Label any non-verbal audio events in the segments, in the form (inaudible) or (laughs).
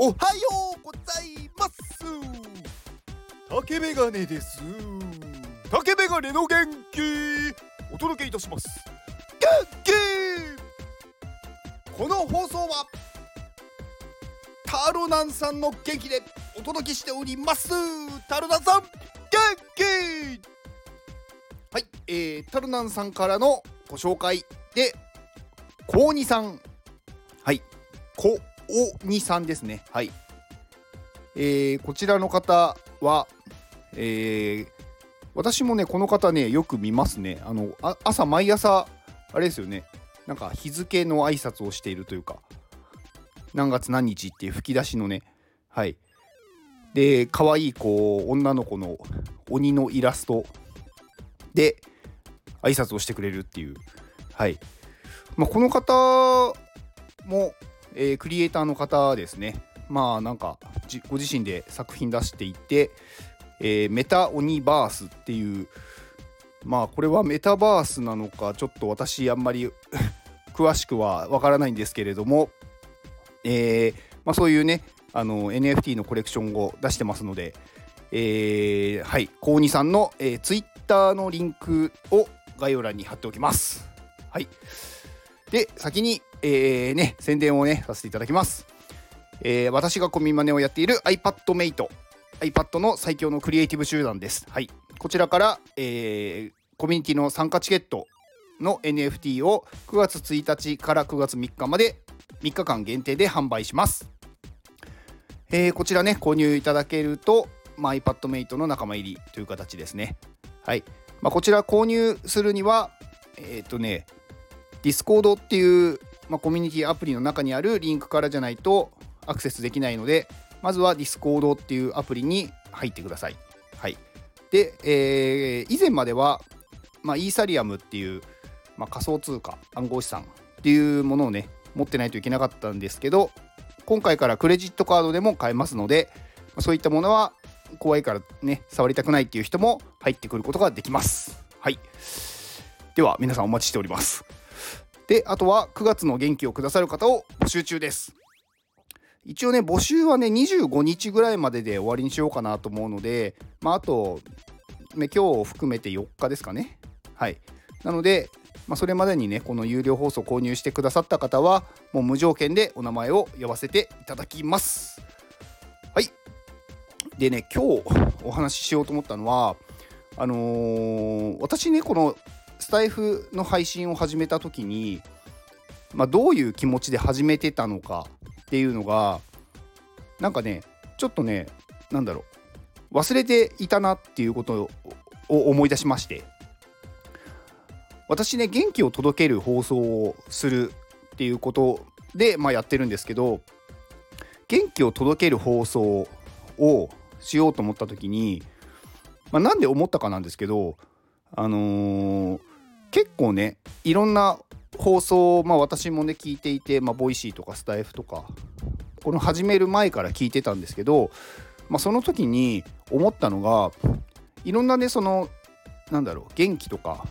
おはようございます。竹メガネです。竹メガネの元気。お届けいたします。この放送はタロナンさんの元気でお届けしております。タロナンさん元気。はい、えー、タロナンさんからのご紹介で高二さん。はい高二さんですね。はい。えー、こちらの方はえー、私もねこの方ねよく見ますね。あのあ朝毎朝あれですよね。なんか日付の挨拶をしているというか何月何日っていう吹き出しのね。はい。で可愛いこう女の子の鬼のイラスト。で挨拶をしてくれるっていう。はい。まあ、この方も、えー、クリエイターの方ですねまあなんかご自身で作品出していて、えー、メタオニバースっていうまあこれはメタバースなのかちょっと私あんまり (laughs) 詳しくはわからないんですけれども、えーまあ、そういうねあの NFT のコレクションを出してますので、えー、はい高2さんの、えー、Twitter のリンクを概要欄に貼っておきます。はい。で、先に、えー、ね、宣伝をね、させていただきます。えー、私がコミマネをやっている iPadMate。iPad の最強のクリエイティブ集団です。はい。こちらから、えー、コミュニティの参加チケットの NFT を9月1日から9月3日まで3日間限定で販売します。えー、こちらね、購入いただけると、まあ、iPadMate の仲間入りという形ですね。はい。まあ、こちら購入するには、えっ、ー、とね、Discord っていう、まあ、コミュニティアプリの中にあるリンクからじゃないとアクセスできないので、まずは Discord っていうアプリに入ってください。はい。で、えー、以前までは、まあ、イーサリアムっていう、まあ、仮想通貨、暗号資産っていうものをね、持ってないといけなかったんですけど、今回からクレジットカードでも買えますので、そういったものは怖いからね、触りたくないっていう人も入ってくることができます。はい。では、皆さんお待ちしております。で、あとは9月の元気をくださる方を募集中です。一応ね、募集はね、25日ぐらいまでで終わりにしようかなと思うので、まあ、あと、ね、今日を含めて4日ですかね。はい。なので、まあ、それまでにね、この有料放送購入してくださった方は、もう無条件でお名前を呼ばせていただきます。はい。でね、今日お話ししようと思ったのは、あのー、私ね、このスタイフの配信を始めた時に、まあ、どういう気持ちで始めてたのかっていうのがなんかねちょっとねなんだろう忘れていたなっていうことを思い出しまして。私ね元気を届ける放送をするっていうことで、まあ、やってるんですけど元気を届ける放送をしようと思った時に、まあ、なんで思ったかなんですけどあのー、結構ねいろんな放送をまあ私もね聞いていて、まあ、 Voicy とかスタエフとかこの始める前から聞いてたんですけど、まあ、その時に思ったのがいろんなねそのなんだろう元気とか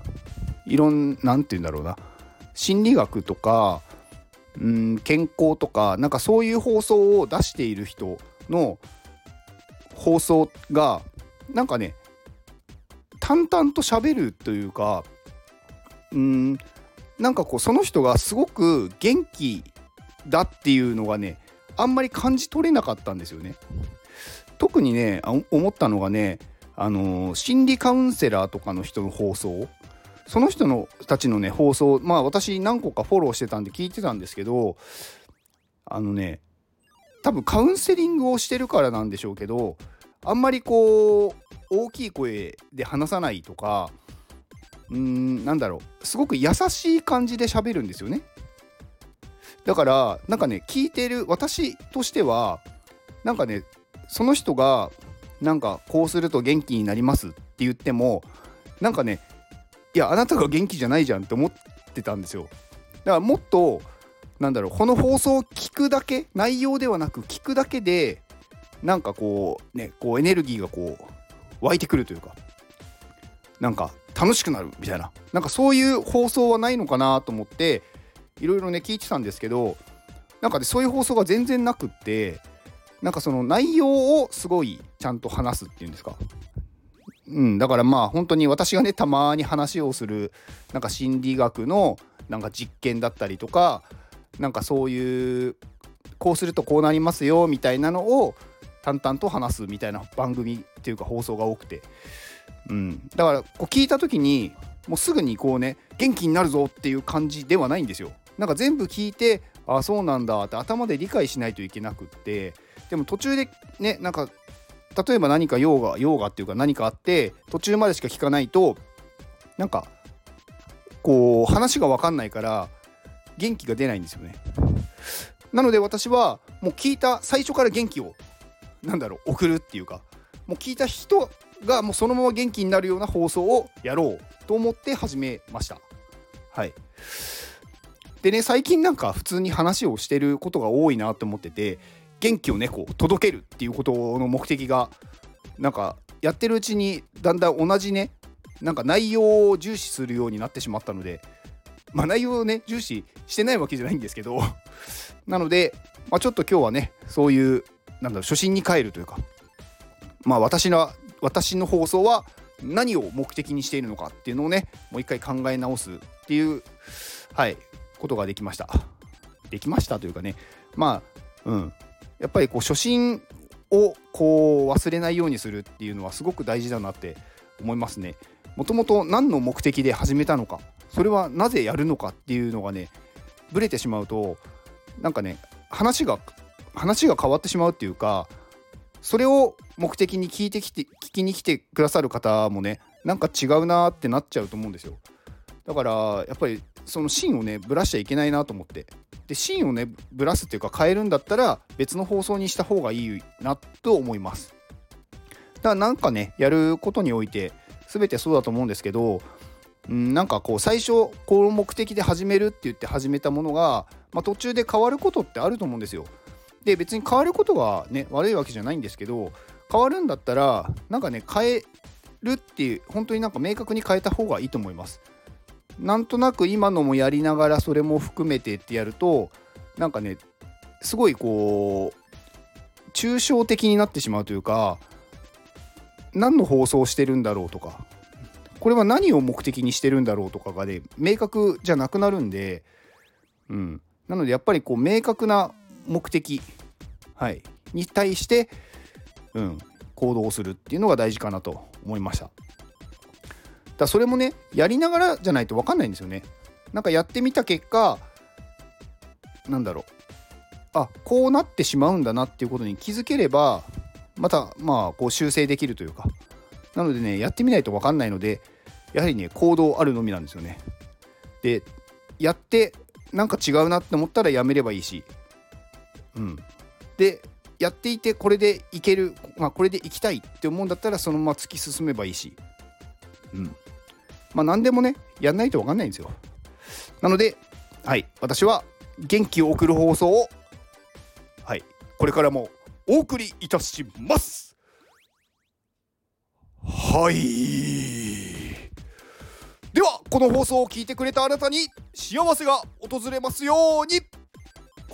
いろんなんて言うんだろうな心理学とかうん健康とかなんかそういう放送を出している人の放送がなんかね淡々と喋るというかうんなんかこうその人がすごく元気だっていうのがねあんまり感じ取れなかったんですよね。特にね思ったのがねあの心理カウンセラーとかの人の放送その人のたちのね放送まあ私何個かフォローしてたんで聞いてたんですけどあのね多分カウンセリングをしてるからなんでしょうけどあんまりこう大きい声で話さないとかうーんなんだろう。すごく優しい感じで喋るんですよね。だからなんかね聞いてる私としてはなんかねその人がなんかこうすると元気になりますって言ってもなんかねいやあなたが元気じゃないじゃんって思ってたんですよ。だからもっとなんだろうこの放送を聞くだけ内容ではなく聞くだけでなんかこうねこうエネルギーがこう湧いてくるというかなんか楽しくなるみたいな。なんかそういう放送はないのかなと思っていろいろね聞いてたんですけどなんかねそういう放送が全然なくってなんかその内容をすごいちゃんと話すっていうんですか。うん、だからまあ本当に私がねたまに話をするなんか心理学のなんか実験だったりとかなんかそういうこうするとこうなりますよみたいなのを淡々と話すみたいな番組っていうか放送が多くて、うん、だからこう聞いた時にもうすぐにこうね元気になるぞっていう感じではないんですよ。なんか全部聞いてあそうなんだって頭で理解しないといけなくってでも途中でねなんか例えば何か用が用がっていうか何かあって途中までしか聞かないとなんかこう話が分かんないから元気が出ないんですよね。なので私はもう聞いた最初から元気をなんだろう送るっていうかもう聞いた人がもうそのまま元気になるような放送をやろうと思って始めました。はい。でね最近なんか普通に話をしてることが多いなと思ってて元気をねこう届けるっていうことの目的がなんかやってるうちにだんだん同じねなんか内容を重視するようになってしまったのでまあ内容をね重視してないわけじゃないんですけど (laughs) なので、まあ、ちょっと今日はねそういうなんだろう初心に帰るというかまあ私の私の放送は何を目的にしているのかっていうのをねもう一回考え直すっていうはいことができました。できましたというかね。まあうん。やっぱりこう初心をこう忘れないようにするっていうのはすごく大事だなって思いますね。もともと何の目的で始めたのかそれはなぜやるのかっていうのがねブレてしまうとなんかね話が話が変わってしまうっていうかそれを目的に聞いてきて聞きに来てくださる方もねなんか違うなってなっちゃうと思うんですよ。だからやっぱりその芯をねぶらしちゃいけないなと思って。でシーンをねぶらすっていうか変えるんだったら別の放送にした方がいいなと思います。だからなんかねやることにおいて全てそうだと思うんですけどんなんかこう最初この目的で始めるって言って始めたものが、まあ、途中で変わることってあると思うんですよ。で別に変わることがね悪いわけじゃないんですけど変わるんだったらなんかね変えるっていう本当になんか明確に変えた方がいいと思います。なんとなく今のもやりながらそれも含めてってやるとなんかねすごいこう抽象的になってしまうというか何の放送してるんだろうとかこれは何を目的にしてるんだろうとかがね明確じゃなくなるんで、うん、なのでやっぱりこう明確な目的、はい、に対して、うん、行動をするっていうのが大事かなと思いました。だそれもねやりながらじゃないと分かんないんですよね。なんかやってみた結果なんだろう。あこうなってしまうんだなっていうことに気づければまたまあこう修正できるというか。なのでねやってみないと分かんないのでやはりね行動あるのみなんですよね。でやってなんか違うなって思ったらやめればいいし。うん。でやっていてこれでいける、まあ、これでいきたいって思うんだったらそのまま突き進めばいいし。うん。まあ何でもねやんないと分かんないんですよ。なのではい。私は元気を送る放送をはい。これからもお送りいたします。はい。ではこの放送を聞いてくれたあなたに幸せが訪れますように。